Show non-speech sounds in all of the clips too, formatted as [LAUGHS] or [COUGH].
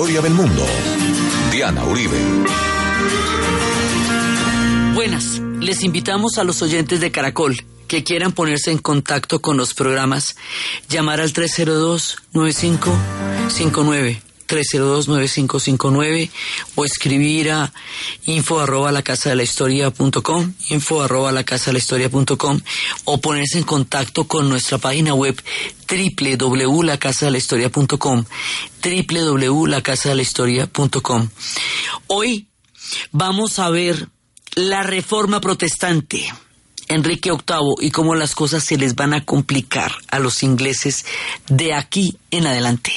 historia del mundo. Diana Uribe. Buenas, les invitamos a los oyentes de Caracol que quieran ponerse en contacto con los programas, llamar al 302-9559. 302-9559 o escribir a info arroba la casa de la historia punto com, info arroba la casa de la punto com, o ponerse en contacto con nuestra página web www.lacasadelahistoria.com www.lacasadelahistoria.com Hoy vamos a ver la reforma protestante. Enrique VIII y cómo las cosas se les van a complicar a los ingleses de aquí en adelante.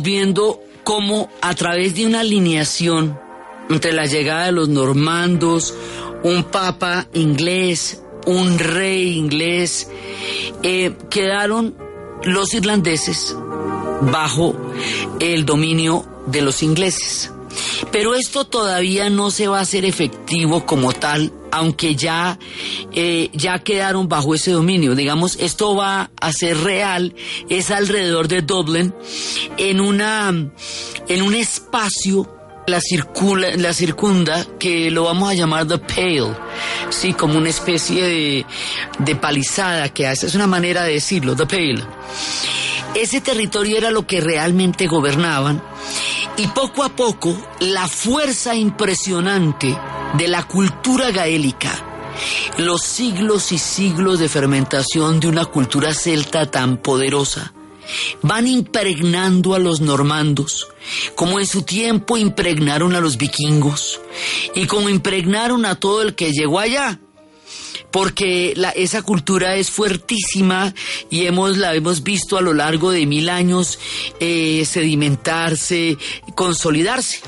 Viendo cómo a través de una alineación entre la llegada de los normandos, un papa inglés, un rey inglés, eh, quedaron los irlandeses bajo el dominio de los ingleses. Pero esto todavía no se va a hacer efectivo como tal, aunque ya, eh, ya quedaron bajo ese dominio. Digamos, esto va a ser real, es alrededor de Dublin, en una, en un espacio la circula, la circunda, que lo vamos a llamar The Pale, sí, como una especie de, de palizada que hace, es una manera de decirlo, The Pale. Ese territorio era lo que realmente gobernaban y poco a poco la fuerza impresionante de la cultura gaélica, los siglos y siglos de fermentación de una cultura celta tan poderosa, van impregnando a los normandos, como en su tiempo impregnaron a los vikingos, y como impregnaron a todo el que llegó allá, porque esa cultura es fuertísima y hemos, la hemos visto a lo largo de mil años eh, sedimentarse, consolidarse.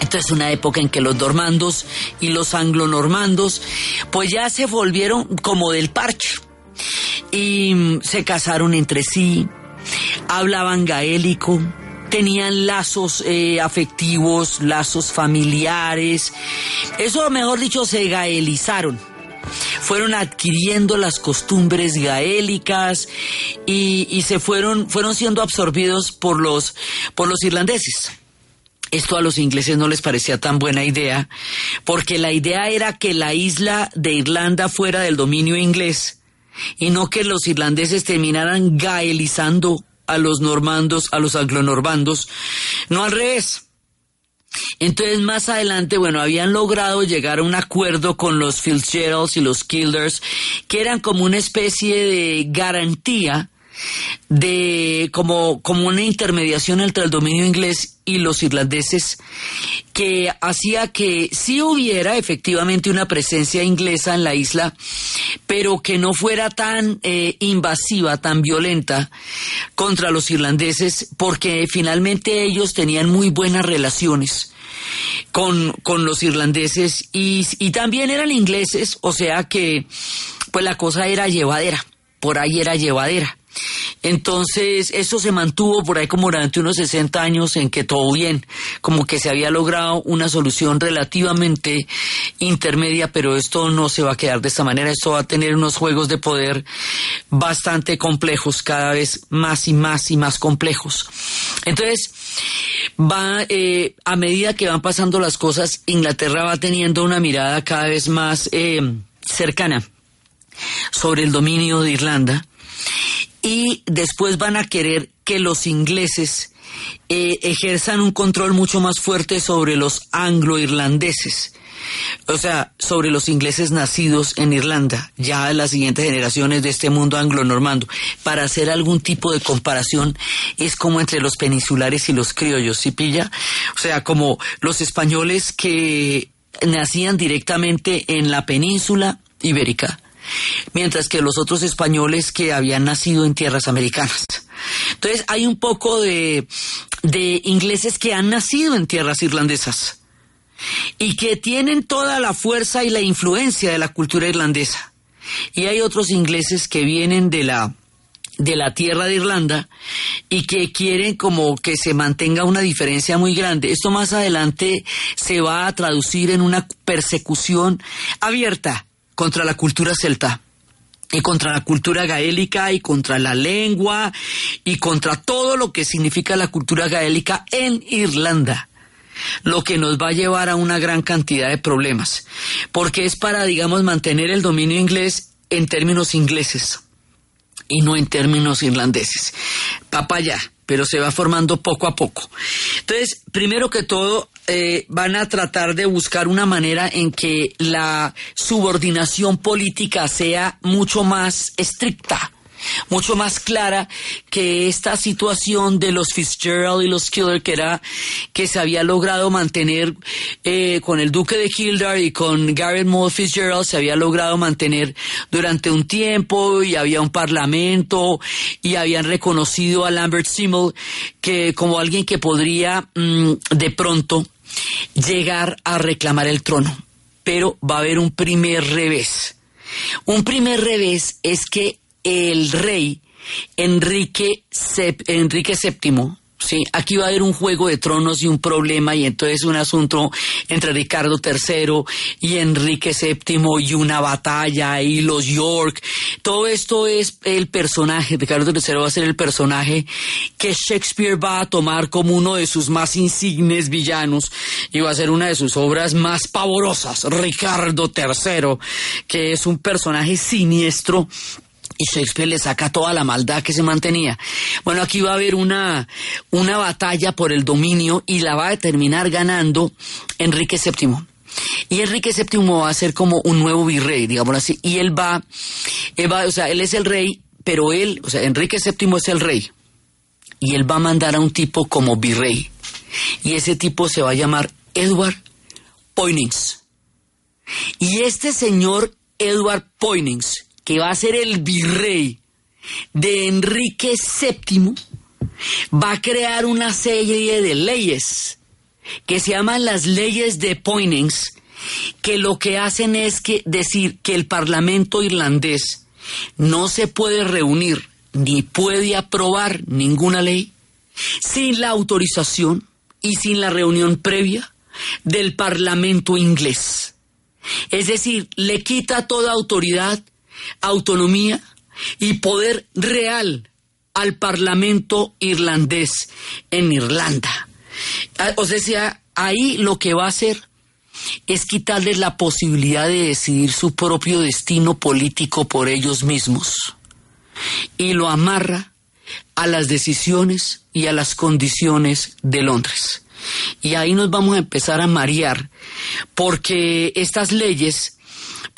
Entonces es una época en que los normandos y los anglonormandos pues ya se volvieron como del parche. Y mm, se casaron entre sí, hablaban gaélico, tenían lazos eh, afectivos, lazos familiares, eso mejor dicho se gaelizaron fueron adquiriendo las costumbres gaélicas y, se fueron, fueron siendo absorbidos por los, por los irlandeses. Esto a los ingleses no les parecía tan buena idea, porque la idea era que la isla de Irlanda fuera del dominio inglés y no que los irlandeses terminaran gaelizando a los normandos, a los anglonormandos, no al revés. Entonces más adelante, bueno, habían logrado llegar a un acuerdo con los Fitzgeralds y los Kilders, que eran como una especie de garantía de como, como una intermediación entre el dominio inglés y los irlandeses que hacía que sí hubiera efectivamente una presencia inglesa en la isla, pero que no fuera tan eh, invasiva, tan violenta contra los irlandeses, porque finalmente ellos tenían muy buenas relaciones con, con los irlandeses y, y también eran ingleses, o sea que pues la cosa era llevadera, por ahí era llevadera. Entonces, eso se mantuvo por ahí como durante unos 60 años en que todo bien, como que se había logrado una solución relativamente intermedia, pero esto no se va a quedar de esta manera, esto va a tener unos juegos de poder bastante complejos, cada vez más y más y más complejos. Entonces, va, eh, a medida que van pasando las cosas, Inglaterra va teniendo una mirada cada vez más eh, cercana sobre el dominio de Irlanda y después van a querer que los ingleses eh, ejerzan un control mucho más fuerte sobre los anglo-irlandeses. O sea, sobre los ingleses nacidos en Irlanda, ya las siguientes generaciones de este mundo anglo-normando. Para hacer algún tipo de comparación, es como entre los peninsulares y los criollos, ¿sí pilla? O sea, como los españoles que nacían directamente en la península ibérica mientras que los otros españoles que habían nacido en tierras americanas. Entonces hay un poco de, ingleses que han nacido en tierras irlandesas y que tienen toda la fuerza y la influencia de la cultura irlandesa. Y hay otros ingleses que vienen de la de la tierra de Irlanda y que quieren como que se mantenga una diferencia muy grande. Esto más adelante se va a traducir en una persecución abierta contra la cultura celta y contra la cultura gaélica y contra la lengua y contra todo lo que significa la cultura gaélica en Irlanda lo que nos va a llevar a una gran cantidad de problemas, porque es para, digamos, mantener el dominio inglés en términos ingleses y no en términos irlandeses. Papaya, pero se va formando poco a poco. Entonces, primero que todo, eh, van a tratar de buscar una manera en que la subordinación política sea mucho más estricta mucho más clara que esta situación de los Fitzgerald y los Kildare que era que se había logrado mantener eh, con el duque de Kildare y con Garrett Moore Fitzgerald se había logrado mantener durante un tiempo y había un parlamento y habían reconocido a Lambert Simmel que como alguien que podría mm, de pronto llegar a reclamar el trono pero va a haber un primer revés. Un primer revés es que el rey Enrique, VII, Sí, aquí va a haber un juego de tronos y un problema y entonces un asunto entre Ricardo III y Enrique VII y una batalla y los York. Todo esto es el personaje, Ricardo III va a ser el personaje que Shakespeare va a tomar como uno de sus más insignes villanos y va a ser una de sus obras más pavorosas, Ricardo III, que es un personaje siniestro y Shakespeare le saca toda la maldad que se mantenía. Bueno, aquí va a haber una, una batalla por el dominio y la va a terminar ganando Enrique VII. Y Enrique VII va a ser como un nuevo virrey, digamos así. Y él va, él va, o sea, él es el rey, pero él, o sea, Enrique VII es el rey. Y él va a mandar a un tipo como virrey. Y ese tipo se va a llamar Edward Poynings. Y este señor Edward Poynings que va a ser el virrey de Enrique VII, va a crear una serie de leyes que se llaman las leyes de Poynings, que lo que hacen es que decir que el Parlamento irlandés no se puede reunir ni puede aprobar ninguna ley sin la autorización y sin la reunión previa del Parlamento inglés. Es decir, le quita toda autoridad autonomía y poder real al Parlamento irlandés en Irlanda. Ah, o sea, ahí lo que va a hacer es quitarles la posibilidad de decidir su propio destino político por ellos mismos y lo amarra a las decisiones y a las condiciones de Londres. Y ahí nos vamos a empezar a marear porque estas leyes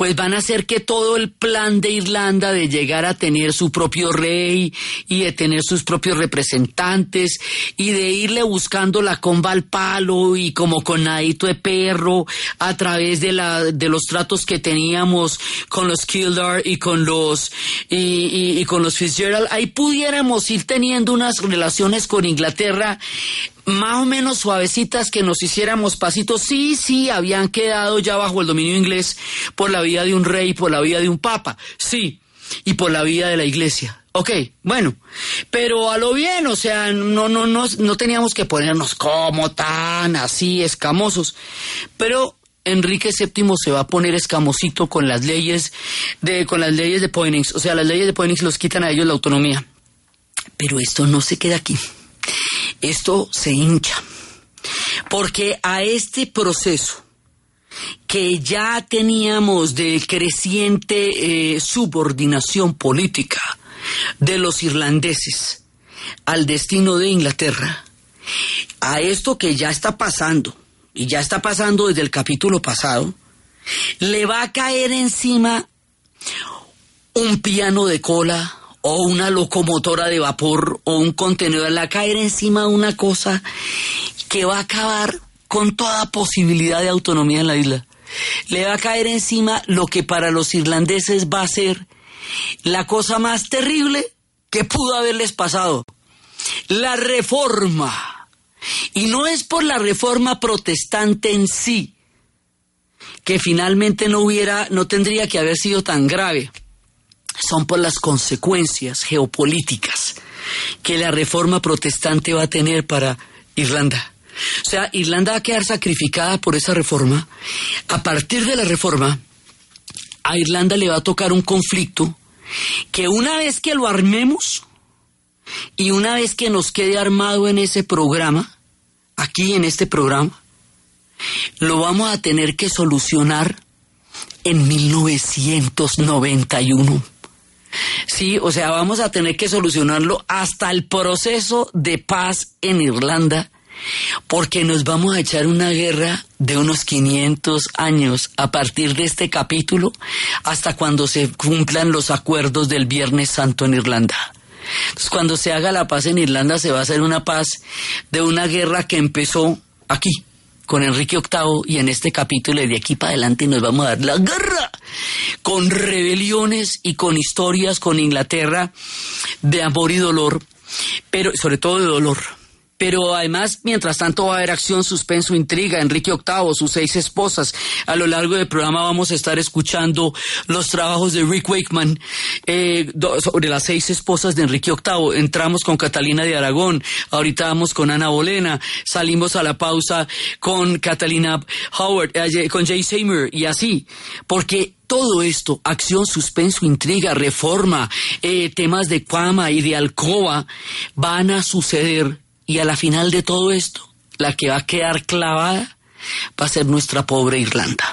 pues van a hacer que todo el plan de Irlanda de llegar a tener su propio rey y de tener sus propios representantes y de irle buscando la comba al palo y como con nadito de perro a través de la de los tratos que teníamos con los Kildare y con los y, y con los Fitzgerald. Ahí pudiéramos ir teniendo unas relaciones con Inglaterra más o menos suavecitas que nos hiciéramos pasitos, sí, sí, habían quedado ya bajo el dominio inglés por la vida de un rey, por la vida de un papa, sí, y por la vida de la iglesia. Ok, bueno, pero a lo bien, o sea, no, no, no, no teníamos que ponernos como tan así escamosos, pero Enrique VII se va a poner escamosito con las leyes de, con las leyes de Poynings, o sea, las leyes de Poynings los quitan a ellos la autonomía. Pero esto no se queda aquí esto se hincha. Porque a este proceso que ya teníamos de creciente eh, subordinación política de los irlandeses al destino de Inglaterra, a esto que ya está pasando, y ya está pasando desde el capítulo pasado, le va a caer encima un piano de cola o una locomotora de vapor o un contenedor, la caer encima de una cosa que va a acabar con toda posibilidad de autonomía en la isla. Le va a caer encima lo que para los irlandeses va a ser la cosa más terrible que pudo haberles pasado. La reforma. Y no es por la reforma protestante en sí, que finalmente no hubiera, no tendría que haber sido tan grave son por las consecuencias geopolíticas que la reforma protestante va a tener para Irlanda. O sea, Irlanda va a quedar sacrificada por esa reforma. A partir de la reforma, a Irlanda le va a tocar un conflicto que una vez que lo armemos y una vez que nos quede armado en ese programa, aquí en este programa, lo vamos a tener que solucionar en 1991. Sí, o sea, vamos a tener que solucionarlo hasta el proceso de paz en Irlanda, porque nos vamos a echar una guerra de unos 500 años a partir de este capítulo hasta cuando se cumplan los acuerdos del Viernes Santo en Irlanda. Entonces, cuando se haga la paz en Irlanda, se va a hacer una paz de una guerra que empezó aquí, con Enrique VIII y en este capítulo de aquí para adelante nos vamos a dar la guerra con rebeliones y con historias con Inglaterra de amor y dolor, pero sobre todo de dolor pero además, mientras tanto, va a haber acción, suspenso, intriga. Enrique VIII, sus seis esposas. A lo largo del programa vamos a estar escuchando los trabajos de Rick Wakeman eh, sobre las seis esposas de Enrique VIII. Entramos con Catalina de Aragón, ahorita vamos con Ana Bolena, salimos a la pausa con Catalina Howard, eh, con Jay Seymour y así, porque todo esto, acción, suspenso, intriga, reforma, eh, temas de Cuama y de Alcoba, van a suceder y a la final de todo esto, la que va a quedar clavada va a ser nuestra pobre Irlanda.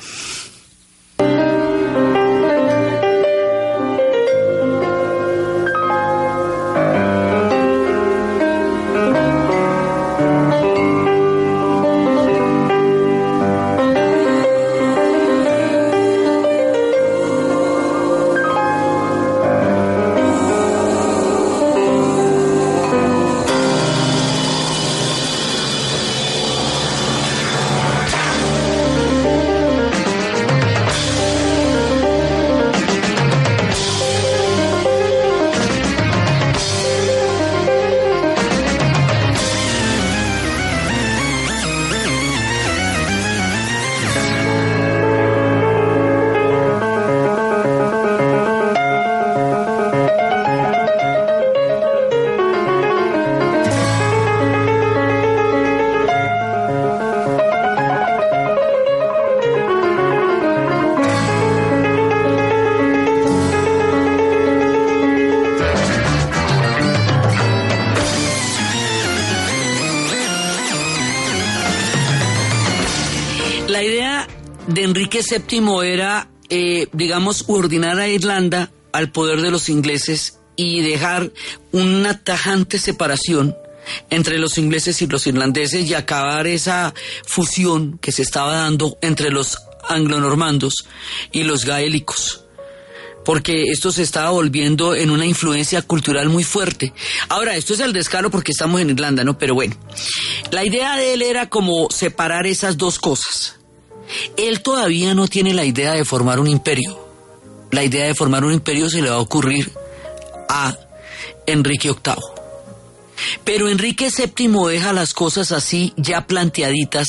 VII era, eh, digamos, ordenar a Irlanda al poder de los ingleses y dejar una tajante separación entre los ingleses y los irlandeses y acabar esa fusión que se estaba dando entre los anglonormandos y los gaélicos porque esto se estaba volviendo en una influencia cultural muy fuerte. Ahora, esto es el descaro porque estamos en Irlanda, ¿no? Pero bueno, la idea de él era como separar esas dos cosas. Él todavía no tiene la idea de formar un imperio. La idea de formar un imperio se le va a ocurrir a Enrique VIII. Pero Enrique VII deja las cosas así ya planteaditas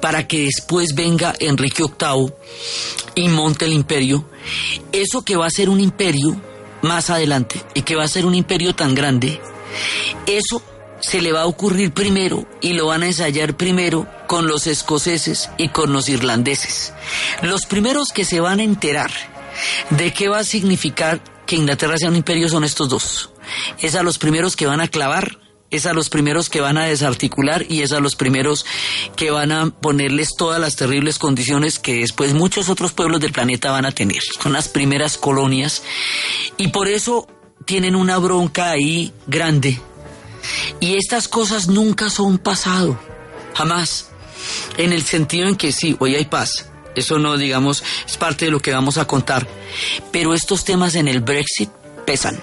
para que después venga Enrique VIII y monte el imperio. Eso que va a ser un imperio más adelante y que va a ser un imperio tan grande, eso se le va a ocurrir primero y lo van a ensayar primero con los escoceses y con los irlandeses. Los primeros que se van a enterar de qué va a significar que Inglaterra sea un imperio son estos dos es a los primeros que van a clavar, es a los primeros que van a desarticular y es a los primeros que van a ponerles todas las terribles condiciones que después muchos otros pueblos del planeta van a tener. Son las primeras colonias y por eso tienen una bronca ahí grande. Y estas cosas nunca son pasado, jamás. En el sentido en que sí, hoy hay paz. Eso no, digamos, es parte de lo que vamos a contar. Pero estos temas en el Brexit pesan.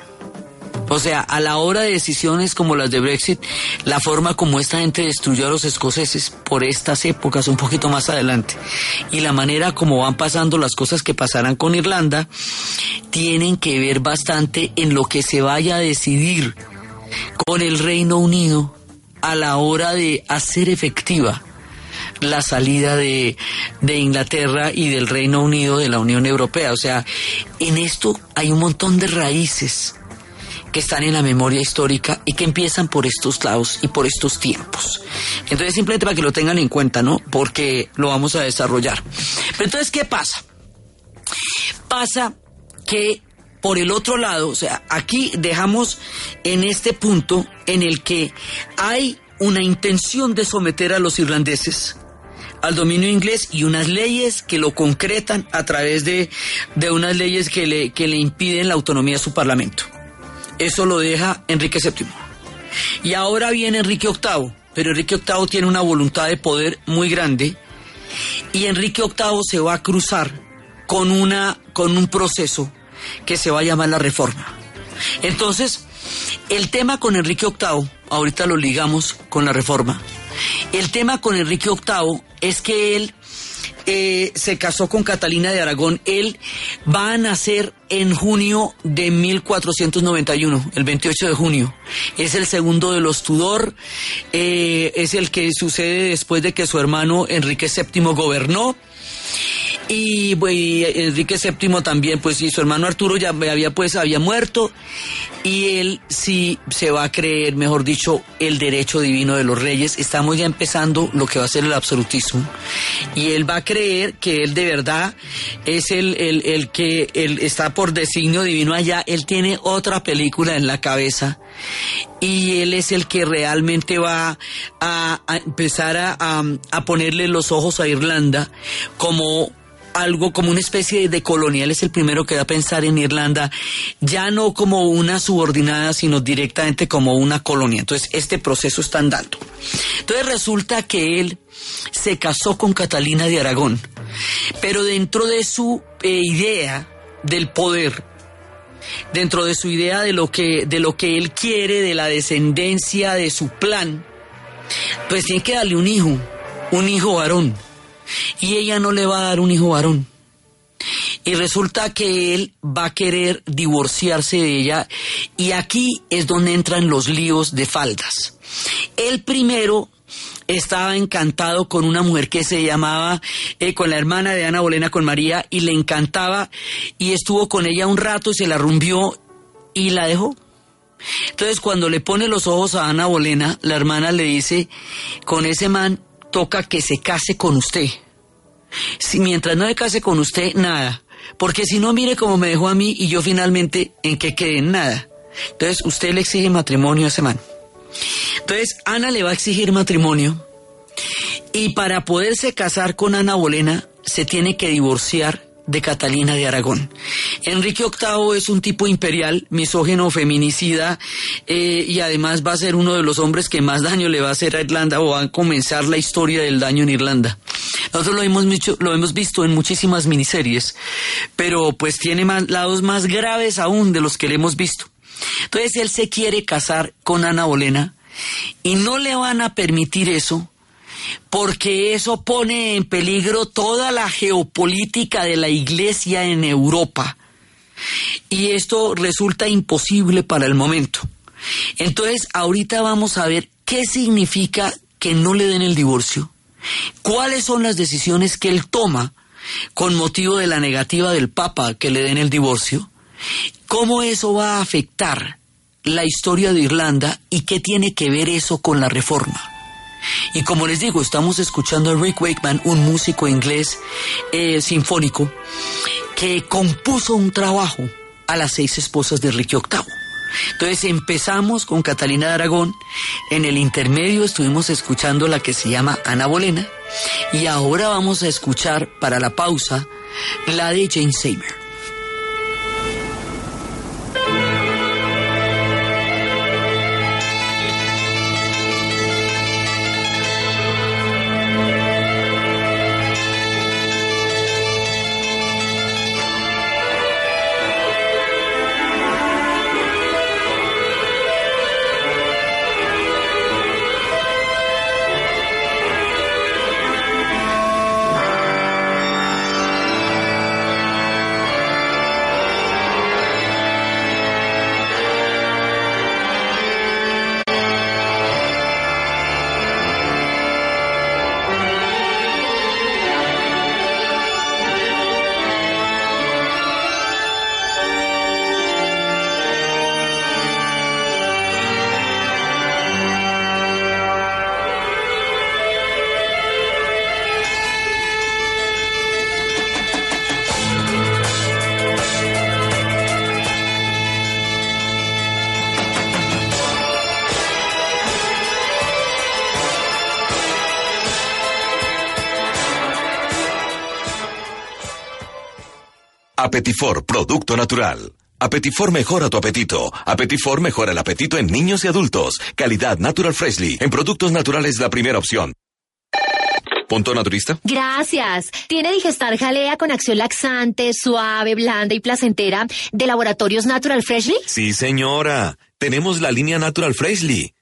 O sea, a la hora de decisiones como las de Brexit, la forma como esta gente destruyó a los escoceses por estas épocas, un poquito más adelante, y la manera como van pasando las cosas que pasarán con Irlanda, tienen que ver bastante en lo que se vaya a decidir con el Reino Unido a la hora de hacer efectiva la salida de, Inglaterra y del Reino Unido de la Unión Europea. O sea, en esto hay un montón de raíces que están en la memoria histórica y que empiezan por estos lados y por estos tiempos. Entonces, simplemente para que lo tengan en cuenta, ¿no? Porque lo vamos a desarrollar. Pero entonces, ¿qué pasa? Pasa que por el otro lado, o sea, aquí dejamos en este punto en el que hay una intención de someter a los irlandeses al dominio inglés y unas leyes que lo concretan a través de, de unas leyes que le, que le impiden la autonomía de su parlamento. Eso lo deja Enrique VII. Y ahora viene Enrique VIII, pero Enrique VIII tiene una voluntad de poder muy grande y Enrique VIII se va a cruzar con, una, con un proceso que se va a llamar la reforma. Entonces, el tema con Enrique VIII, ahorita lo ligamos con la reforma, el tema con Enrique VIII es que él eh, se casó con Catalina de Aragón. Él va a nacer en junio de 1491, el 28 de junio. Es el segundo de los Tudor, eh, es el que sucede después de que su hermano Enrique VII gobernó. Y, Enrique VII también, pues sí, su hermano Arturo ya había pues había muerto y él sí se va a creer, mejor dicho, el derecho divino de los reyes. Estamos ya empezando lo que va a ser el absolutismo y él va a creer que él de verdad es el, el, que él está por designio divino allá. Él tiene otra película en la cabeza y él es el que realmente va a, empezar a, a ponerle los ojos a Irlanda como algo como una especie de colonial, es el primero que da a pensar en Irlanda, ya no como una subordinada, sino directamente como una colonia. Entonces, este proceso está andando. Entonces, resulta que él se casó con Catalina de Aragón, pero dentro de su eh, idea del poder, dentro de su idea de lo que de lo que él quiere, de la descendencia, de su plan, pues tiene que darle un hijo, un hijo varón y ella no le va a dar un hijo varón. Y resulta que él va a querer divorciarse de ella y aquí es donde entran los líos de faldas. Él primero estaba encantado con una mujer que se llamaba, eh, con la hermana de Ana Bolena, con María, y le encantaba y estuvo con ella un rato y se la rumbió y la dejó. Entonces cuando le pone los ojos a Ana Bolena, la hermana le dice, con ese man toca que se case con usted. Si mientras no se case con usted, nada. Porque si no, mire cómo me dejó a mí y yo finalmente en que quede en nada. Entonces, usted le exige matrimonio a ese man. Entonces, Ana le va a exigir matrimonio. Y para poderse casar con Ana Bolena, se tiene que divorciar de Catalina de Aragón. Enrique VIII es un tipo imperial, misógeno, feminicida eh, y además va a ser uno de los hombres que más daño le va a hacer a Irlanda o va a comenzar la historia del daño en Irlanda. Nosotros lo hemos, visto, lo hemos visto en muchísimas miniseries, pero pues tiene lados más graves aún de los que le hemos visto. Entonces él se quiere casar con Ana Bolena y no le van a permitir eso porque eso pone en peligro toda la geopolítica de la iglesia en Europa. Y esto resulta imposible para el momento. Entonces, ahorita vamos a ver qué significa que no le den el divorcio, cuáles son las decisiones que él toma con motivo de la negativa del Papa que le den el divorcio, cómo eso va a afectar la historia de Irlanda y qué tiene que ver eso con la reforma. Y como les digo, estamos escuchando a Rick Wakeman, un músico inglés eh, sinfónico, que compuso un trabajo a las seis esposas de Ricky VIII. Entonces empezamos con Catalina de Aragón, en el intermedio estuvimos escuchando la que se llama Ana Bolena y ahora vamos a escuchar para la pausa la de Jane Seymour. Apetifor, producto natural. Apetifor mejora tu apetito. Apetifor mejora el apetito en niños y adultos. Calidad Natural Freshly. En productos naturales la primera opción. ¿Punto naturista? Gracias. ¿Tiene Digestar Jalea con acción laxante, suave, blanda y placentera de Laboratorios Natural Freshly? Sí, señora. Tenemos la línea Natural Freshly.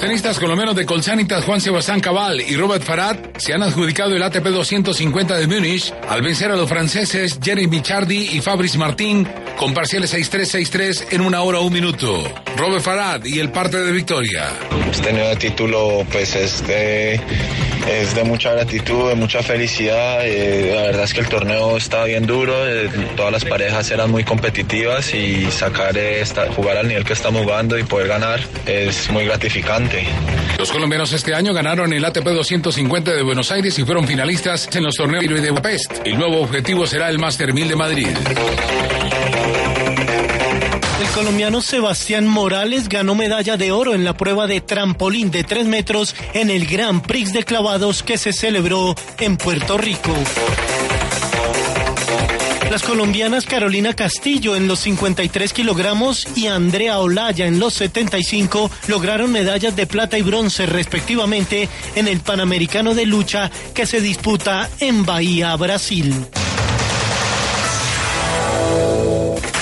Tenistas colombianos de Colsanitas Juan Sebastián Cabal y Robert Farad se han adjudicado el ATP 250 de Múnich al vencer a los franceses Jeremy Chardy y Fabrice Martín con parciales 6-3, 6-3 en una hora un minuto. Robert Farad y el parte de victoria. Este nuevo título pues es de, es de mucha gratitud, de mucha felicidad. Eh, la verdad es que el torneo está bien duro, eh, todas las parejas eran muy competitivas y sacar jugar al nivel que estamos jugando y poder ganar es muy gratificante. Los colombianos este año ganaron el ATP 250 de Buenos Aires y fueron finalistas en los torneos de Budapest. El nuevo objetivo será el Master 1000 de Madrid. El colombiano Sebastián Morales ganó medalla de oro en la prueba de trampolín de 3 metros en el Gran Prix de clavados que se celebró en Puerto Rico. Las colombianas Carolina Castillo en los 53 kilogramos y Andrea Olaya en los 75 lograron medallas de plata y bronce respectivamente en el Panamericano de Lucha que se disputa en Bahía, Brasil.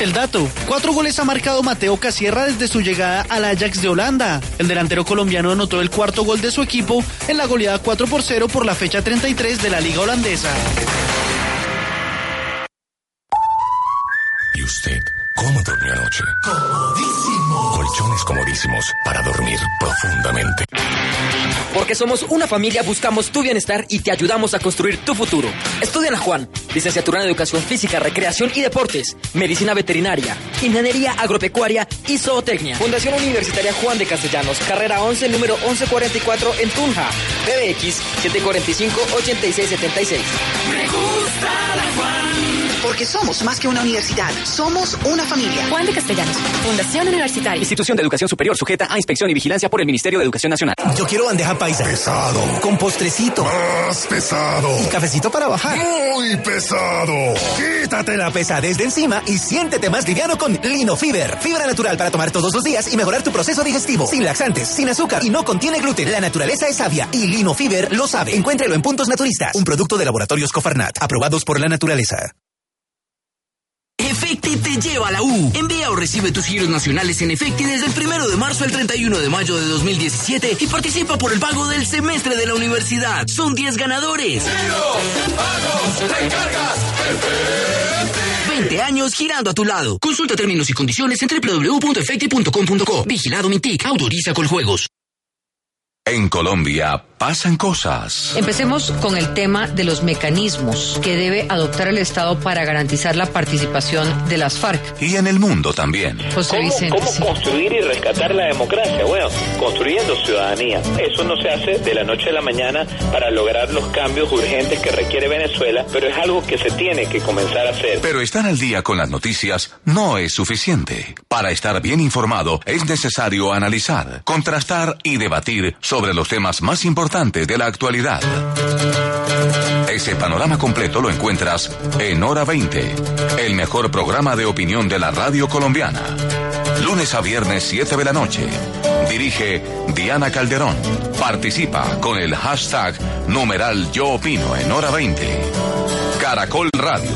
El dato, cuatro goles ha marcado Mateo Casierra desde su llegada al Ajax de Holanda. El delantero colombiano anotó el cuarto gol de su equipo en la goleada 4 por 0 por la fecha 33 de la liga holandesa. Usted cómo durmió anoche? Comodísimo. Colchones comodísimos para dormir profundamente. Porque somos una familia, buscamos tu bienestar y te ayudamos a construir tu futuro. Estudia en la Juan, licenciatura en Educación Física, Recreación y Deportes, Medicina Veterinaria, Ingeniería Agropecuaria y Zootecnia. Fundación Universitaria Juan de Castellanos, carrera 11, número 1144 en Tunja. PBX 745-8676. Me gusta la Juan Porque somos más que una universidad, somos una familia. Juan de Castellanos, Fundación Universitaria. Institución de Educación Superior sujeta a inspección y vigilancia por el Ministerio de Educación Nacional. Yo quiero bandeja paisa. Pesado. Con postrecito. Más pesado. Y cafecito para bajar. Muy pesado. Quítate la pesadez de encima y siéntete más liviano con Lino Fiber. Fibra natural para tomar todos los días y mejorar tu proceso digestivo. Sin laxantes, sin azúcar y no contiene gluten. La naturaleza es sabia y Lino Fiber lo sabe. Encuéntralo en puntos naturistas. Un producto de laboratorios Cofarnat, aprobados por la naturaleza. Te lleva a la U. Envía o recibe tus giros nacionales en Efecti desde el primero de marzo al 31 de mayo de 2017 y participa por el pago del semestre de la universidad. Son 10 ganadores. Giro, pagos, recargas, 20 años girando a tu lado. Consulta términos y condiciones en www.efecti.com.co. Vigilado Mintic. Autoriza con juegos. En Colombia pasan cosas. Empecemos con el tema de los mecanismos que debe adoptar el Estado para garantizar la participación de las FARC. Y en el mundo también. José ¿Cómo, Vicente. ¿Cómo sí. construir y rescatar la democracia? Bueno, construyendo ciudadanía. Eso no se hace de la noche a la mañana para lograr los cambios urgentes que requiere Venezuela, pero es algo que se tiene que comenzar a hacer. Pero estar al día con las noticias no es suficiente. Para estar bien informado es necesario analizar, contrastar y debatir sobre los temas más importantes de la actualidad. Ese panorama completo lo encuentras en Hora 20, el mejor programa de opinión de la radio colombiana. Lunes a viernes 7 de la noche. Dirige Diana Calderón. Participa con el hashtag numeral yo opino en Hora 20. Caracol Radio.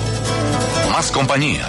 Más compañía.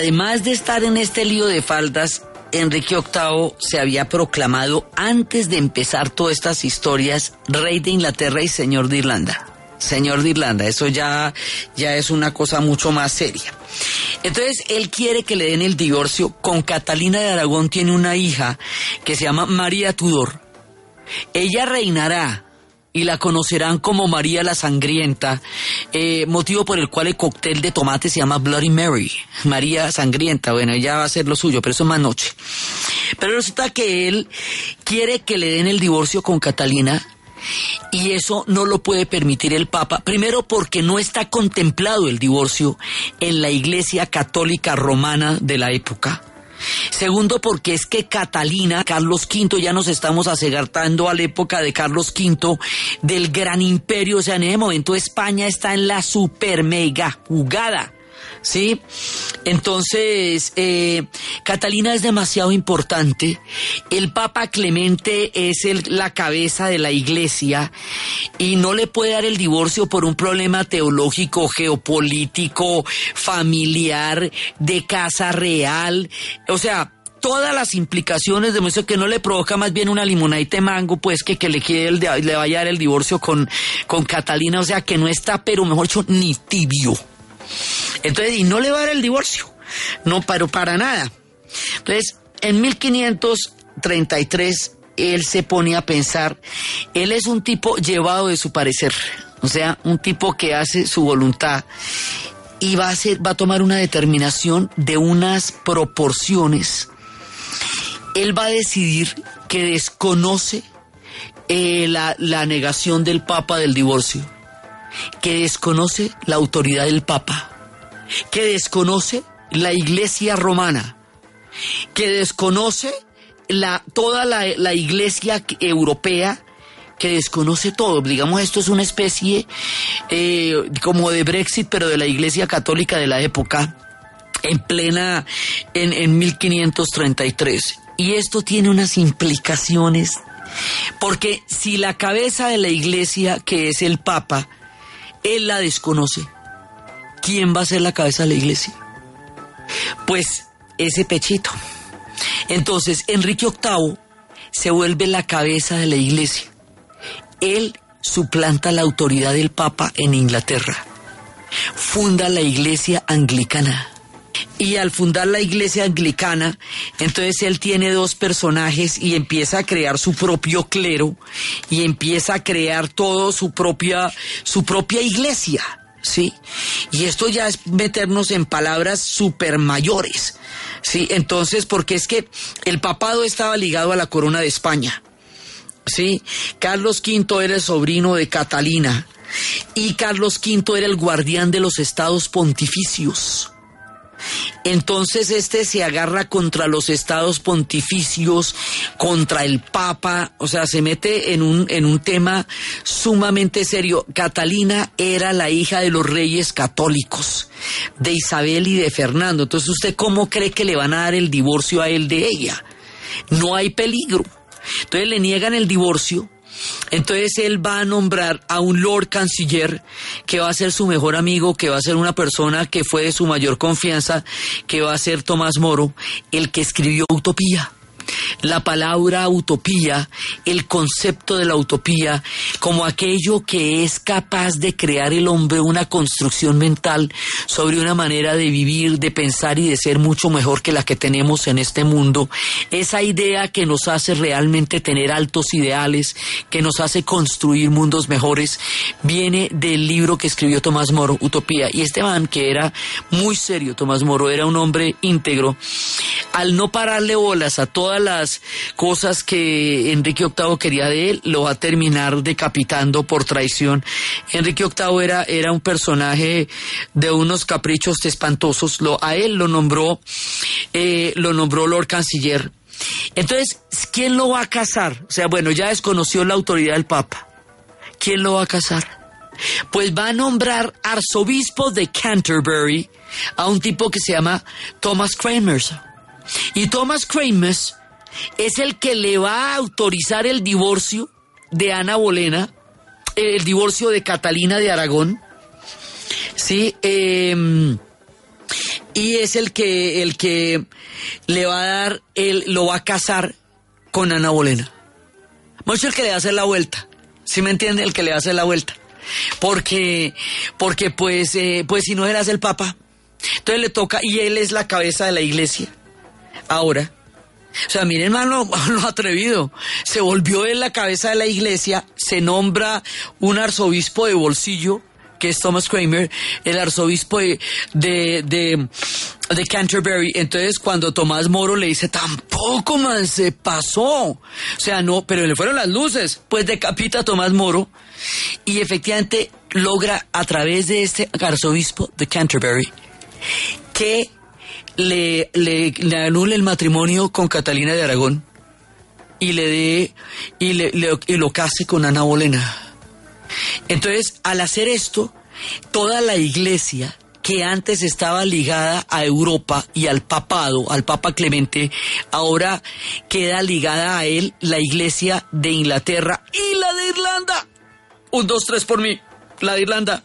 Además de estar en este lío de faldas, Enrique VIII se había proclamado antes de empezar todas estas historias rey de Inglaterra y señor de Irlanda. Señor de Irlanda, eso ya, ya es una cosa mucho más seria. Entonces, él quiere que le den el divorcio. Con Catalina de Aragón tiene una hija que se llama María Tudor. Ella reinará y la conocerán como María la Sangrienta, eh, motivo por el cual el cóctel de tomate se llama Bloody Mary, María Sangrienta. Bueno, ella va a hacer lo suyo, pero eso es más noche. Pero resulta que él quiere que le den el divorcio con Catalina y eso no lo puede permitir el Papa, primero porque no está contemplado el divorcio en la Iglesia Católica Romana de la época. Segundo, porque es que Catalina, Carlos V, ya nos estamos acercando a la época de Carlos V, del gran imperio, o sea, en ese momento España está en la super mega jugada. ¿Sí? Entonces, eh, Catalina es demasiado importante. El Papa Clemente es el, la cabeza de la iglesia y no le puede dar el divorcio por un problema teológico, geopolítico, familiar, de casa real. O sea, todas las implicaciones demuestran que no le provoca más bien una limonadita de mango, pues que, que le, quiere le vaya a dar el divorcio con, con Catalina, o sea que no está, pero mejor dicho, ni tibio. Entonces, y no le va a dar el divorcio, no, pero para nada. Entonces, en 1533, él se pone a pensar, él es un tipo llevado de su parecer, o sea, un tipo que hace su voluntad y va a, hacer, va a tomar una determinación de unas proporciones. Él va a decidir que desconoce eh, la, la negación del Papa del divorcio, que desconoce la autoridad del Papa, que desconoce la Iglesia romana, que desconoce la, toda la, iglesia europea que desconoce todo. Digamos, esto es una especie eh, como de Brexit, pero de la iglesia católica de la época, en plena, en, en 1533. Y esto tiene unas implicaciones, porque si la cabeza de la iglesia, que es el Papa, él la desconoce, ¿quién va a ser la cabeza de la iglesia? Pues ese pechito. Entonces, Enrique VIII se vuelve la cabeza de la iglesia. Él suplanta la autoridad del Papa en Inglaterra. Funda la iglesia anglicana. Y al fundar la iglesia anglicana, entonces él tiene dos personajes y empieza a crear su propio clero y empieza a crear todo su propia, su propia iglesia. ¿sí? Y esto ya es meternos en palabras super mayores, ¿sí? Entonces, porque es que el papado estaba ligado a la corona de España, ¿sí? Carlos V era el sobrino de Catalina y Carlos V era el guardián de los estados pontificios. Entonces este se agarra contra los estados pontificios, contra el Papa, o sea, se mete en un, en un tema sumamente serio. Catalina era la hija de los reyes católicos, de Isabel y de Fernando. Entonces, ¿usted cómo cree que le van a dar el divorcio a él de ella? No hay peligro. Entonces le niegan el divorcio entonces él va a nombrar a un Lord Canciller que va a ser su mejor amigo, que va a ser una persona que fue de su mayor confianza, que va a ser Tomás Moro, el que escribió Utopía la palabra utopía, el concepto de la utopía, como aquello que es capaz de crear el hombre una construcción mental sobre una manera de vivir, de pensar y de ser mucho mejor que la que tenemos en este mundo. Esa idea que nos hace realmente tener altos ideales, que nos hace construir mundos mejores, viene del libro que escribió Tomás Moro, Utopía. Y este man, que era muy serio, Tomás Moro, era un hombre íntegro, al no pararle bolas a las cosas que Enrique VIII quería de él, lo va a terminar decapitando por traición. Enrique VIII era, era un personaje de unos caprichos espantosos. Lo, a él lo nombró, eh, lo nombró Lord Canciller. Entonces, ¿quién lo va a casar? O sea, bueno, ya desconoció la autoridad del Papa. ¿Quién lo va a casar? Pues va a nombrar arzobispo de Canterbury a un tipo que se llama Thomas Kramer. Y Thomas Kramer es el que le va a autorizar el divorcio de Ana Bolena, el divorcio de Catalina de Aragón, sí, em, y es el que el que le va a dar, él lo va a casar con Ana Bolena. Mucho el que le va a hacer la vuelta, ¿sí me entiende? El que le va a hacer la vuelta, porque porque pues eh, pues si no eras el Papa, entonces le toca y él es la cabeza de la iglesia. Ahora o sea, miren, hermano, [LAUGHS] lo atrevido. Se volvió en la cabeza de la iglesia, se nombra un arzobispo de bolsillo, que es Thomas Kramer, el arzobispo de, de, de, Canterbury. Entonces, cuando Tomás Moro le dice, tampoco, man, se pasó. O sea, no, pero le fueron las luces. Pues decapita a Tomás Moro y efectivamente logra a través de este arzobispo de Canterbury que le, le, anule el matrimonio con Catalina de Aragón y le dé y, le, y lo case con Ana Bolena. Entonces, al hacer esto, toda la iglesia que antes estaba ligada a Europa y al papado, al Papa Clemente, ahora queda ligada a él la iglesia de Inglaterra y la de Irlanda. Un, dos, tres por mí la de Irlanda.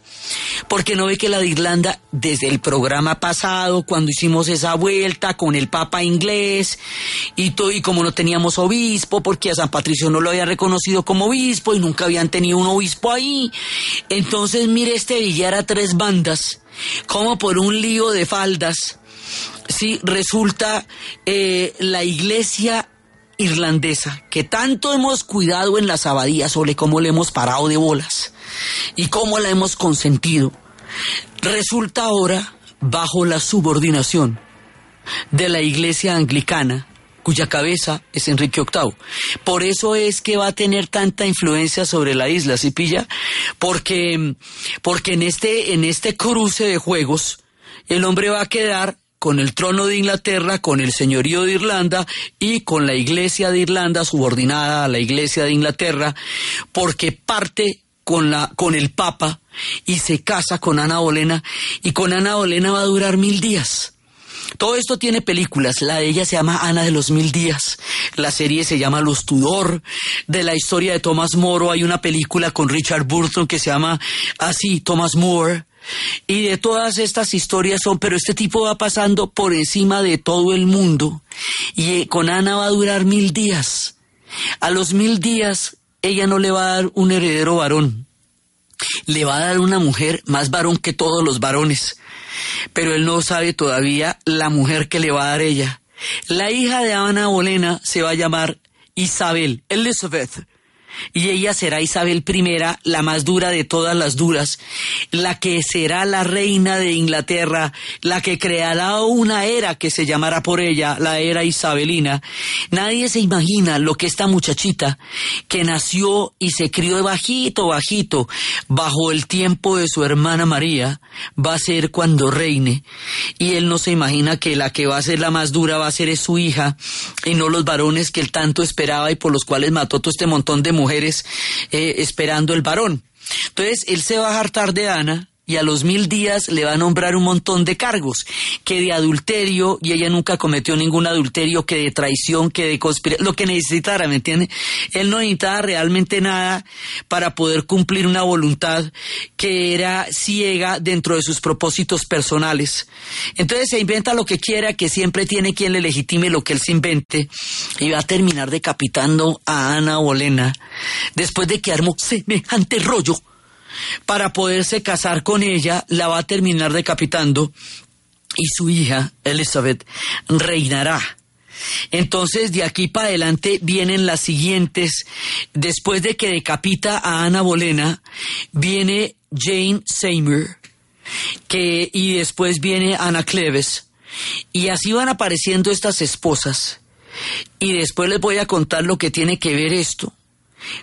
Porque no ve que la de Irlanda, desde el programa pasado, cuando hicimos esa vuelta con el Papa inglés, y, todo, y como no teníamos obispo, porque a San Patricio no lo había reconocido como obispo y nunca habían tenido un obispo ahí. Entonces, mire este billar a tres bandas, como por un lío de faldas, sí, resulta eh, la iglesia irlandesa, que tanto hemos cuidado en las abadías sobre cómo le hemos parado de bolas y cómo la hemos consentido, resulta ahora bajo la subordinación de la iglesia anglicana, cuya cabeza es Enrique VIII. Por eso es que va a tener tanta influencia sobre la isla, ¿sí pilla? Porque, porque en este, en este cruce de juegos, el hombre va a quedar con el trono de Inglaterra, con el señorío de Irlanda y con la iglesia de Irlanda subordinada a la iglesia de Inglaterra, porque parte con, la, con el Papa y se casa con Ana Bolena y con Ana Bolena va a durar mil días. Todo esto tiene películas. La de ella se llama Ana de los Mil Días. La serie se llama Los Tudor. De la historia de Thomas Moro hay una película con Richard Burton que se llama así, Thomas More. Y de todas estas historias son, pero este tipo va pasando por encima de todo el mundo. Y eh, con Ana va a durar mil días. A los mil días ella no le va a dar un heredero varón. Le va a dar una mujer más varón que todos los varones pero él no sabe todavía la mujer que le va a dar ella. La hija de Ana Bolena se va a llamar Isabel, Elizabeth y ella será Isabel I, la más dura de todas las duras, la que será la reina de Inglaterra, la que creará una era que se llamará por ella la era isabelina. Nadie se imagina lo que esta muchachita, que nació y se crió bajito, bajito, bajo el tiempo de su hermana María, va a ser cuando reine. Y él no se imagina que la que va a ser la más dura va a ser su hija y no los varones que él tanto esperaba y por los cuales mató todo este montón de mujeres mujeres eh, esperando el varón. Entonces él se va a hartar de Ana y a los mil días le va a nombrar un montón de cargos, que de adulterio, y ella nunca cometió ningún adulterio, que de traición, que de conspiración, lo que necesitara, ¿me entiende? Él no necesitaba realmente nada para poder cumplir una voluntad que era ciega dentro de sus propósitos personales. Entonces se inventa lo que quiera, que siempre tiene quien le legitime lo que él se invente, y va a terminar decapitando a Ana Bolena, después de que armó semejante rollo para poderse casar con ella, la va a terminar decapitando y su hija, Elizabeth, reinará. Entonces, de aquí para adelante vienen las siguientes. Después de que decapita a Ana Bolena, viene Jane Seymour, que, y después viene Ana Cleves. Y así van apareciendo estas esposas. Y después les voy a contar lo que tiene que ver esto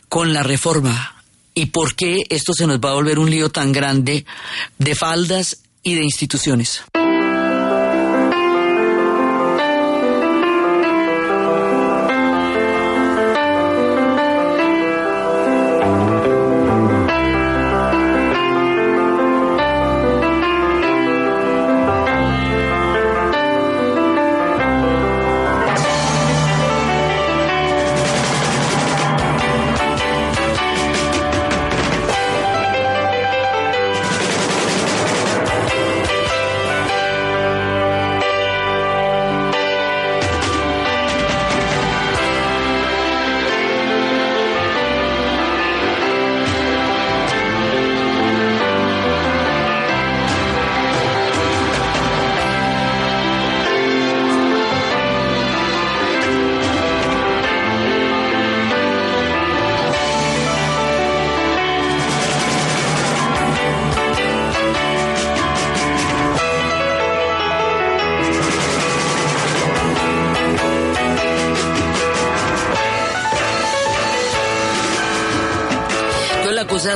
con la reforma y por qué esto se nos va a volver un lío tan grande de faldas y de instituciones.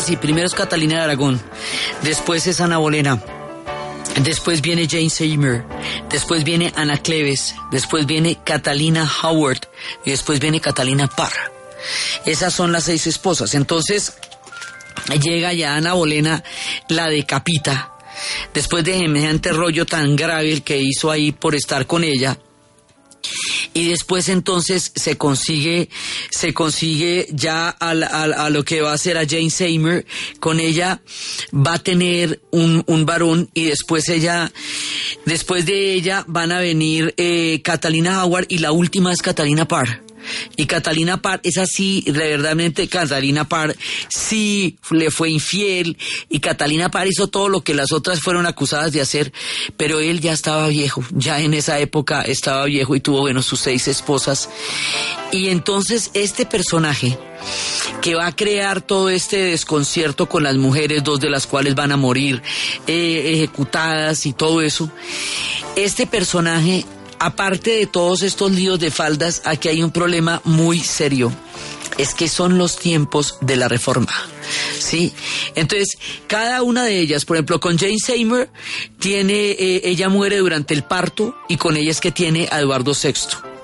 Y primero es Catalina de Aragón, después es Ana Bolena, después viene Jane Seymour, después viene Ana Cleves, después viene Catalina Howard y después viene Catalina Parra. Esas son las seis esposas. Entonces llega ya Ana Bolena, la decapita, después de semejante rollo tan grave el que hizo ahí por estar con ella, y después entonces se consigue, se consigue ya a, lo que va a ser a Jane Seymour, con ella va a tener un, un varón y después ella, después de ella van a venir eh, Catalina Howard y la última es Catalina Parr. Y Catalina Parr es así, verdaderamente Catalina Parr sí le fue infiel y Catalina Parr hizo todo lo que las otras fueron acusadas de hacer, pero él ya estaba viejo, ya en esa época estaba viejo y tuvo, bueno, sus seis esposas. Y entonces este personaje que va a crear todo este desconcierto con las mujeres, dos de las cuales van a morir eh, ejecutadas y todo eso, este personaje aparte de todos estos líos de faldas, aquí hay un problema muy serio. Es que son los tiempos de la reforma. Sí, entonces cada una de ellas, por ejemplo, con Jane Seymour, tiene, eh, ella muere durante el parto y con ella es que tiene a Eduardo VI.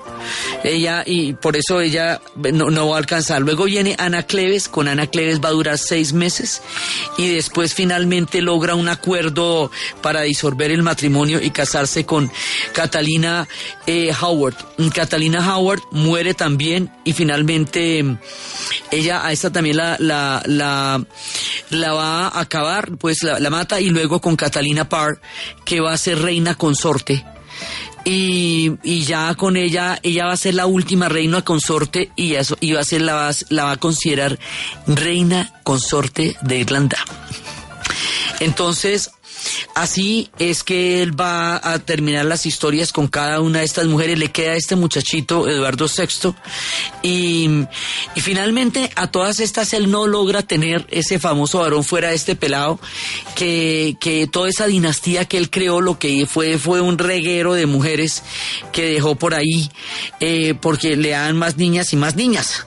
Ella, y por eso ella no, no, va a alcanzar. Luego viene Ana Cleves, con Ana Cleves va a durar seis meses y después finalmente logra un acuerdo para disolver el matrimonio y casarse con Catalina eh, Howard. Catalina Howard muere también y finalmente ella a esta también la, la, la, la va a acabar, pues la, la mata y luego con Catalina Parr, que va a ser reina consorte y, y, ya con ella, ella va a ser la última reina consorte y eso y va a ser la la va a considerar reina consorte de Irlanda. Entonces, Así es que él va a terminar las historias con cada una de estas mujeres. Le queda a este muchachito, Eduardo VI. Y, finalmente a todas estas él no logra tener ese famoso varón fuera de este pelado, que, que toda esa dinastía que él creó lo que fue fue un reguero de mujeres que dejó por ahí, eh, porque le dan más niñas y más niñas.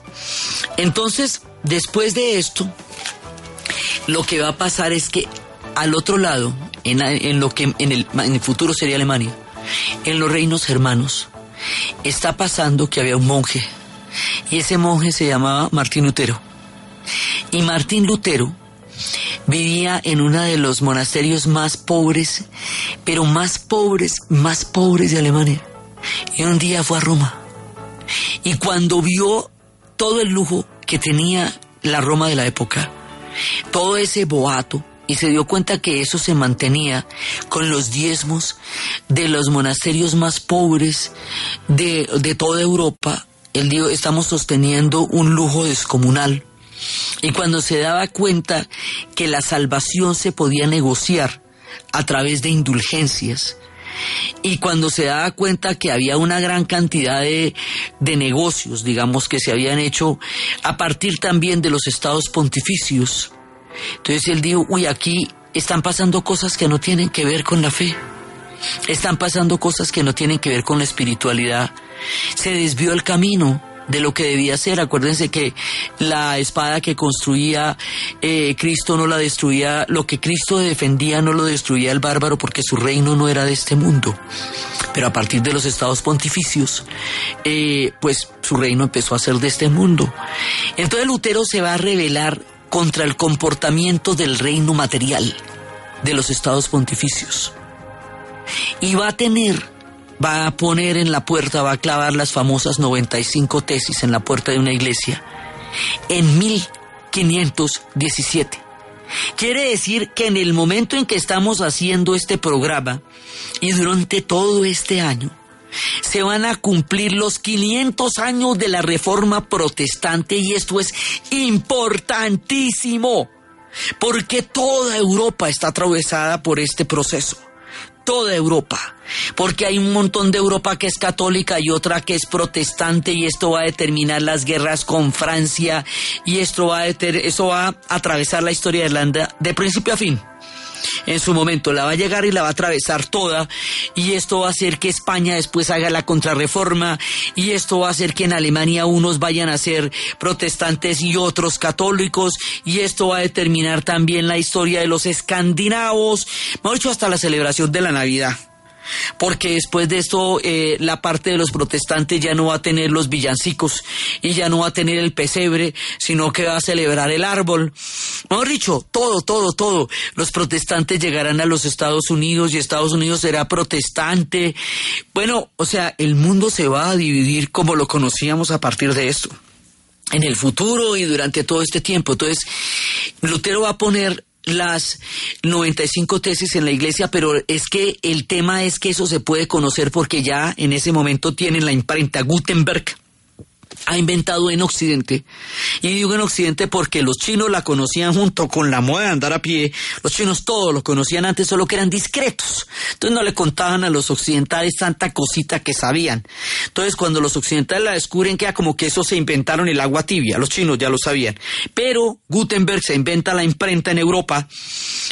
Entonces, después de esto, lo que va a pasar es que al otro lado, en, lo que en el, en el, futuro sería Alemania, en los reinos germanos, está pasando que había un monje, y ese monje se llamaba Martín Lutero. Y Martín Lutero vivía en uno de los monasterios más pobres, pero más pobres, más pobres de Alemania. Y un día fue a Roma. Y cuando vio todo el lujo que tenía la Roma de la época, todo ese boato, y se dio cuenta que eso se mantenía con los diezmos de los monasterios más pobres de, de toda Europa. Él dijo, estamos sosteniendo un lujo descomunal. Y cuando se daba cuenta que la salvación se podía negociar a través de indulgencias, y cuando se daba cuenta que había una gran cantidad de, de, negocios, digamos, que se habían hecho a partir también de los estados pontificios, entonces él dijo, uy, aquí están pasando cosas que no tienen que ver con la fe. Están pasando cosas que no tienen que ver con la espiritualidad. Se desvió el camino de lo que debía ser. Acuérdense que la espada que construía eh, Cristo no la destruía, lo que Cristo defendía no lo destruía el bárbaro porque su reino no era de este mundo. Pero a partir de los estados pontificios, eh, pues su reino empezó a ser de este mundo. Entonces Lutero se va a revelar contra el comportamiento del reino material de los estados pontificios. Y va a tener, va a poner en la puerta, va a clavar las famosas 95 tesis en la puerta de una iglesia en 1517. Quiere decir que en el momento en que estamos haciendo este programa y durante todo este año, se van a cumplir los 500 años de la reforma protestante y esto es importantísimo porque toda Europa está atravesada por este proceso. Toda Europa, porque hay un montón de Europa que es católica y otra que es protestante y esto va a determinar las guerras con Francia y esto va a, eso va a atravesar la historia de Irlanda de principio a fin en su momento la va a llegar y la va a atravesar toda y esto va a hacer que España después haga la contrarreforma y esto va a hacer que en Alemania unos vayan a ser protestantes y otros católicos y esto va a determinar también la historia de los escandinavos, mejor dicho hasta la celebración de la Navidad porque después de esto eh, la parte de los protestantes ya no va a tener los villancicos y ya no va a tener el pesebre, sino que va a celebrar el árbol. Mejor dicho, todo, todo, todo. Los protestantes llegarán a los Estados Unidos y Estados Unidos será protestante. Bueno, o sea, el mundo se va a dividir como lo conocíamos a partir de esto en el futuro y durante todo este tiempo. Entonces, Lutero va a poner las 95 tesis en la iglesia, pero es que el tema es que eso se puede conocer porque ya en ese momento tienen la imprenta Gutenberg ha inventado en Occidente. Y digo en Occidente porque los chinos la conocían junto con la moda de andar a pie. Los chinos todos lo conocían antes, solo que eran discretos. Entonces no le contaban a los occidentales tanta cosita que sabían. Entonces cuando los occidentales la descubren, queda como que eso se inventaron el agua tibia. Los chinos ya lo sabían. Pero Gutenberg se inventa la imprenta en Europa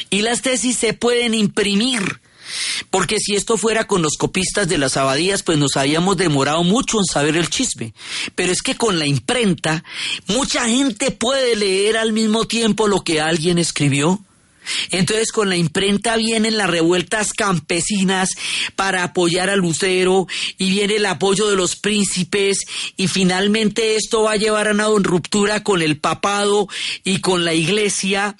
y las tesis se pueden imprimir Porque si esto fuera con los copistas de las abadías, pues nos habíamos demorado mucho en saber el chisme. Pero es que con la imprenta, mucha gente puede leer al mismo tiempo lo que alguien escribió. Entonces con la imprenta vienen las revueltas campesinas para apoyar a Lucero y viene el apoyo de los príncipes y finalmente esto va a llevar a una ruptura con el papado y con la iglesia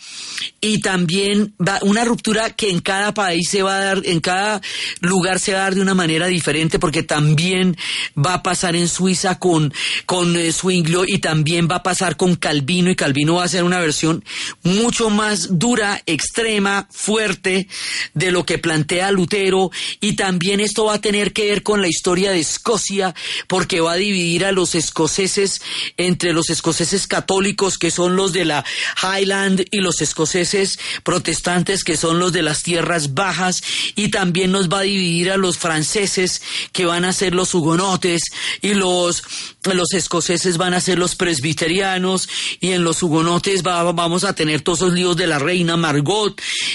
y también va una ruptura que en cada país se va a dar, en cada lugar se va a dar de una manera diferente porque también va a pasar en Suiza con, con eh, y también va a pasar con Calvino y Calvino va a ser una versión mucho más dura extrema, fuerte de lo que plantea Lutero y también esto va a tener que ver con la historia de Escocia porque va a dividir a los escoceses entre los escoceses católicos que son los de la Highland y los escoceses protestantes que son los de las tierras bajas y también nos va a dividir a los franceses que van a ser los hugonotes y los los escoceses van a ser los presbiterianos y en los hugonotes vamos a tener todos los líos de la reina Margot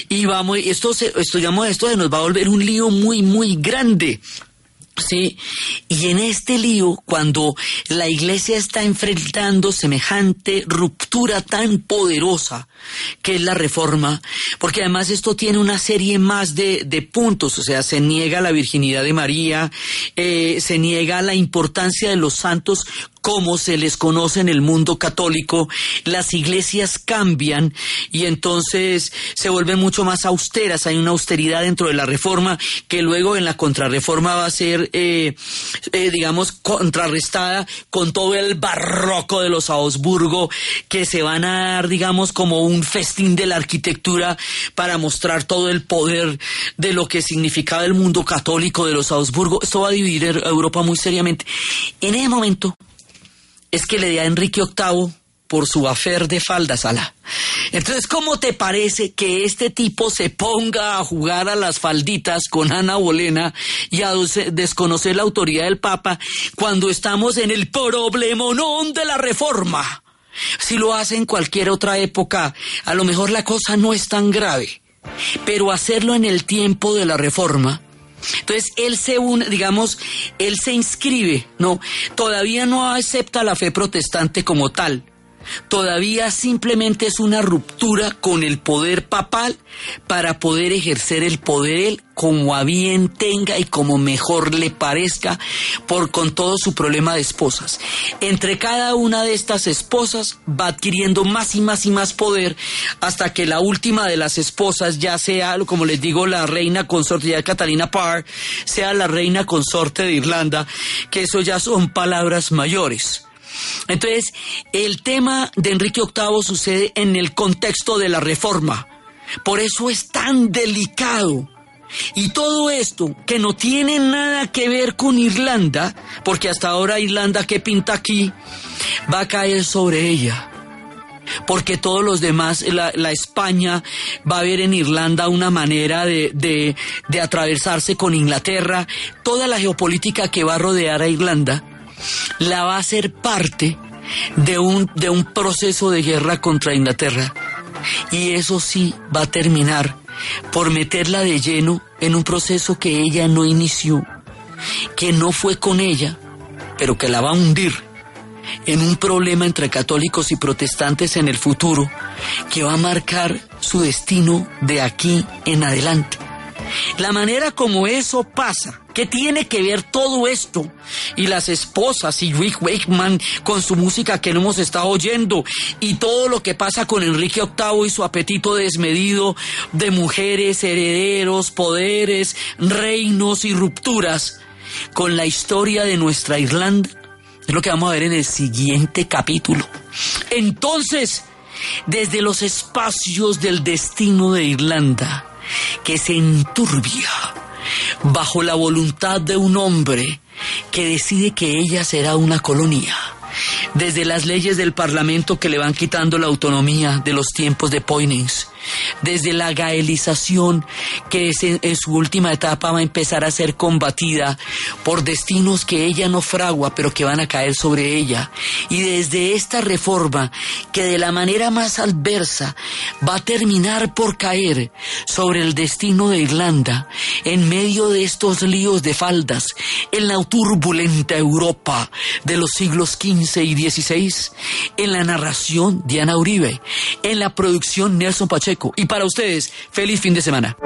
y vamos, esto se, esto, digamos, esto se nos va a volver un lío muy, muy grande. Sí, y en este lío, cuando la iglesia está enfrentando semejante ruptura tan poderosa que es la reforma, porque además esto tiene una serie más de, de puntos, o sea, se niega la virginidad de María, eh, se niega la importancia de los santos como se les conoce en el mundo católico, las iglesias cambian y entonces se vuelven mucho más austeras. Hay una austeridad dentro de la reforma que luego en la contrarreforma va a ser, eh, eh, digamos, contrarrestada con todo el barroco de los Augsburgo que se van a dar, digamos, como un festín de la arquitectura para mostrar todo el poder de lo que significaba el mundo católico de los Augsburgo. Esto va a dividir Europa muy seriamente. En ese momento, es que le di a Enrique VIII por su afer de falda Entonces, ¿cómo te parece que este tipo se ponga a jugar a las falditas con Ana Bolena y a desconocer la autoridad del Papa cuando estamos en el problemonón de la reforma? Si lo hace en cualquier otra época, a lo mejor la cosa no es tan grave. Pero hacerlo en el tiempo de la reforma, entonces él se une, digamos, él se inscribe, ¿no? Todavía no acepta la fe protestante como tal, Todavía simplemente es una ruptura con el poder papal para poder ejercer el poder él como a bien tenga y como mejor le parezca por con todo su problema de esposas. Entre cada una de estas esposas va adquiriendo más y más y más poder hasta que la última de las esposas ya sea, como les digo, la reina consorte de Catalina Parr, sea la reina consorte de Irlanda, que eso ya son palabras mayores. Entonces, el tema de Enrique VIII sucede en el contexto de la reforma. Por eso es tan delicado. Y todo esto, que no tiene nada que ver con Irlanda, porque hasta ahora Irlanda que pinta aquí, va a caer sobre ella. Porque todos los demás, la, España va a ver en Irlanda una manera de, de, de atravesarse con Inglaterra, toda la geopolítica que va a rodear a Irlanda la va a ser parte de un, de un proceso de guerra contra Inglaterra. Y eso sí va a terminar por meterla de lleno en un proceso que ella no inició, que no fue con ella, pero que la va a hundir en un problema entre católicos y protestantes en el futuro que va a marcar su destino de aquí en adelante. La manera como eso pasa, ¿qué tiene que ver todo esto? Y las esposas y Rick Wakeman con su música que no hemos estado oyendo y todo lo que pasa con Enrique VIII y su apetito desmedido de mujeres, herederos, poderes, reinos y rupturas con la historia de nuestra Irlanda. Es lo que vamos a ver en el siguiente capítulo. Entonces, desde los espacios del destino de Irlanda, que se enturbia bajo la voluntad de un hombre que decide que ella será una colonia. Desde las leyes del Parlamento que le van quitando la autonomía de los tiempos de Poynings, desde la gaelización, que en, en su última etapa va a empezar a ser combatida por destinos que ella no fragua, pero que van a caer sobre ella. Y desde esta reforma, que de la manera más adversa va a terminar por caer sobre el destino de Irlanda, en medio de estos líos de faldas, en la turbulenta Europa de los siglos XV y XVI, en la narración Diana Uribe, en la producción Nelson Y para ustedes, feliz fin de semana.